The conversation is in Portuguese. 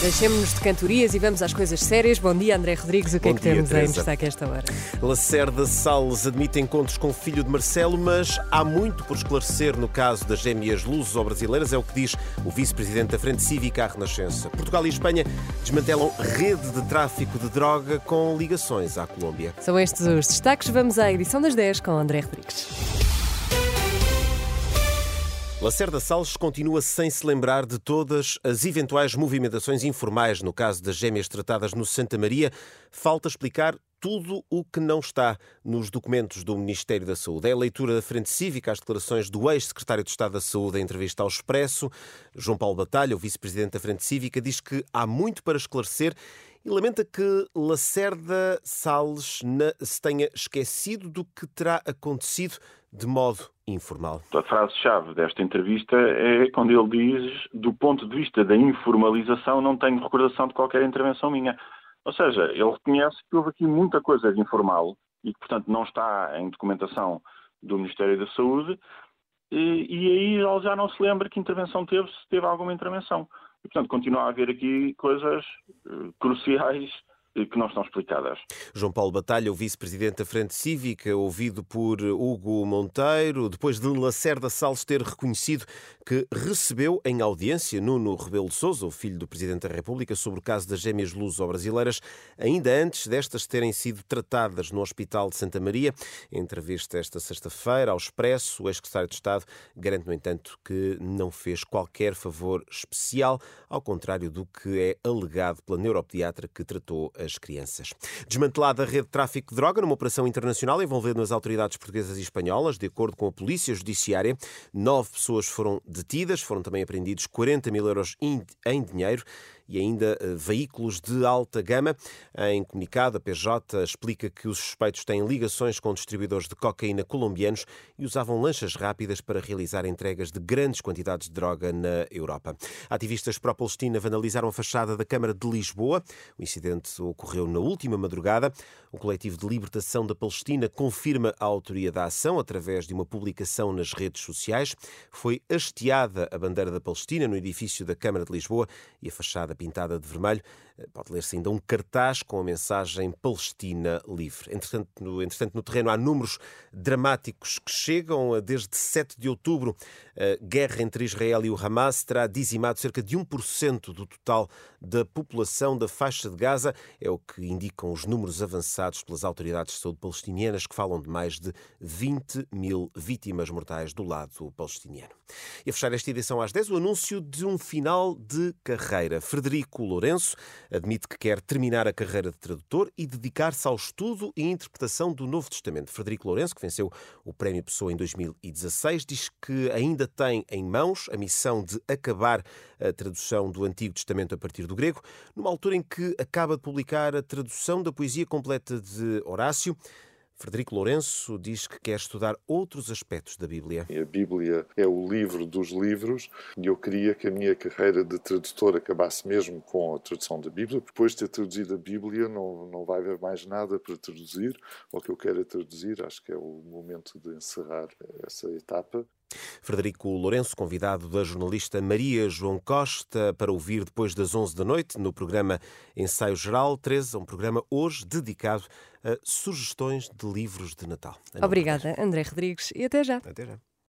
Deixemos-nos de cantorias e vamos às coisas sérias. Bom dia, André Rodrigues. O que Bom é que dia, temos Teresa. em destaque a esta hora? Lacerda Salles admite encontros com o filho de Marcelo, mas há muito por esclarecer no caso das gêmeas luso-brasileiras, é o que diz o vice-presidente da Frente Cívica à Renascença. Portugal e Espanha desmantelam rede de tráfico de droga com ligações à Colômbia. São estes os destaques. Vamos à edição das 10 com André Rodrigues. Lacerda Salles continua sem se lembrar de todas as eventuais movimentações informais no caso das gêmeas tratadas no Santa Maria. Falta explicar tudo o que não está nos documentos do Ministério da Saúde. É a leitura da Frente Cívica, as declarações do ex-secretário de Estado da Saúde em entrevista ao Expresso. João Paulo Batalha, o vice-presidente da Frente Cívica, diz que há muito para esclarecer e lamenta que Lacerda Salles se tenha esquecido do que terá acontecido de modo informal. A frase-chave desta entrevista é quando ele diz, do ponto de vista da informalização, não tenho recordação de qualquer intervenção minha. Ou seja, ele reconhece que houve aqui muita coisa de informal e que, portanto, não está em documentação do Ministério da Saúde e, e aí ele já não se lembra que intervenção teve, se teve alguma intervenção. E, portanto, continua a haver aqui coisas eh, cruciais que não estão explicadas. João Paulo Batalha, o vice-presidente da Frente Cívica, ouvido por Hugo Monteiro, depois de Lacerda Salles ter reconhecido que recebeu em audiência Nuno Rebelo de Sousa, o filho do Presidente da República, sobre o caso das gêmeas luso-brasileiras, ainda antes destas terem sido tratadas no Hospital de Santa Maria. Em entrevista esta sexta-feira ao Expresso, o ex-secretário de Estado garante, no entanto, que não fez qualquer favor especial, ao contrário do que é alegado pela neuropediatra que tratou as crianças. Desmantelada a rede de tráfico de droga numa operação internacional envolvendo as autoridades portuguesas e espanholas, de acordo com a Polícia Judiciária, nove pessoas foram detidas, foram também apreendidos 40 mil euros em dinheiro e ainda eh, veículos de alta gama. Em comunicado, a PJ explica que os suspeitos têm ligações com distribuidores de cocaína colombianos e usavam lanchas rápidas para realizar entregas de grandes quantidades de droga na Europa. Ativistas pró-Palestina vandalizaram a fachada da Câmara de Lisboa. O incidente ocorreu na última madrugada. O coletivo de libertação da Palestina confirma a autoria da ação através de uma publicação nas redes sociais. Foi hasteada a bandeira da Palestina no edifício da Câmara de Lisboa e a fachada pintada de vermelho. Eh, Pode ler-se ainda um cartaz com a mensagem Palestina livre. Entretanto no, entretanto, no terreno há números dramáticos que chegam. Desde 7 de outubro, a guerra entre Israel e o Hamas terá dizimado cerca de 1% do total da população da faixa de Gaza. É o que indicam os números avançados pelas autoridades de saúde palestinianas, que falam de mais de 20 mil vítimas mortais do lado palestiniano. E a fechar esta edição às 10, o anúncio de um final de carreira. Frederico Lourenço admite que quer terminar a carreira de tradutor e dedicar-se ao estudo e interpretação do Novo Testamento. Frederico Lourenço, que venceu o Prémio Pessoa em 2016, diz que ainda tem em mãos a missão de acabar a tradução do Antigo Testamento a partir do grego, numa altura em que acaba de publicar a tradução da poesia completa de Horácio. Frederico Lourenço diz que quer estudar outros aspectos da Bíblia. A Bíblia é o livro dos livros e eu queria que a minha carreira de tradutor acabasse mesmo com a tradução da Bíblia. Depois de ter traduzido a Bíblia, não, não vai haver mais nada para traduzir. O que eu quero é traduzir, acho que é o momento de encerrar essa etapa. Frederico Lourenço, convidado da jornalista Maria João Costa para ouvir depois das 11 da noite no programa Ensaio Geral 13, um programa hoje dedicado sugestões de livros de Natal. Obrigada, André Rodrigues, e até já. Até já.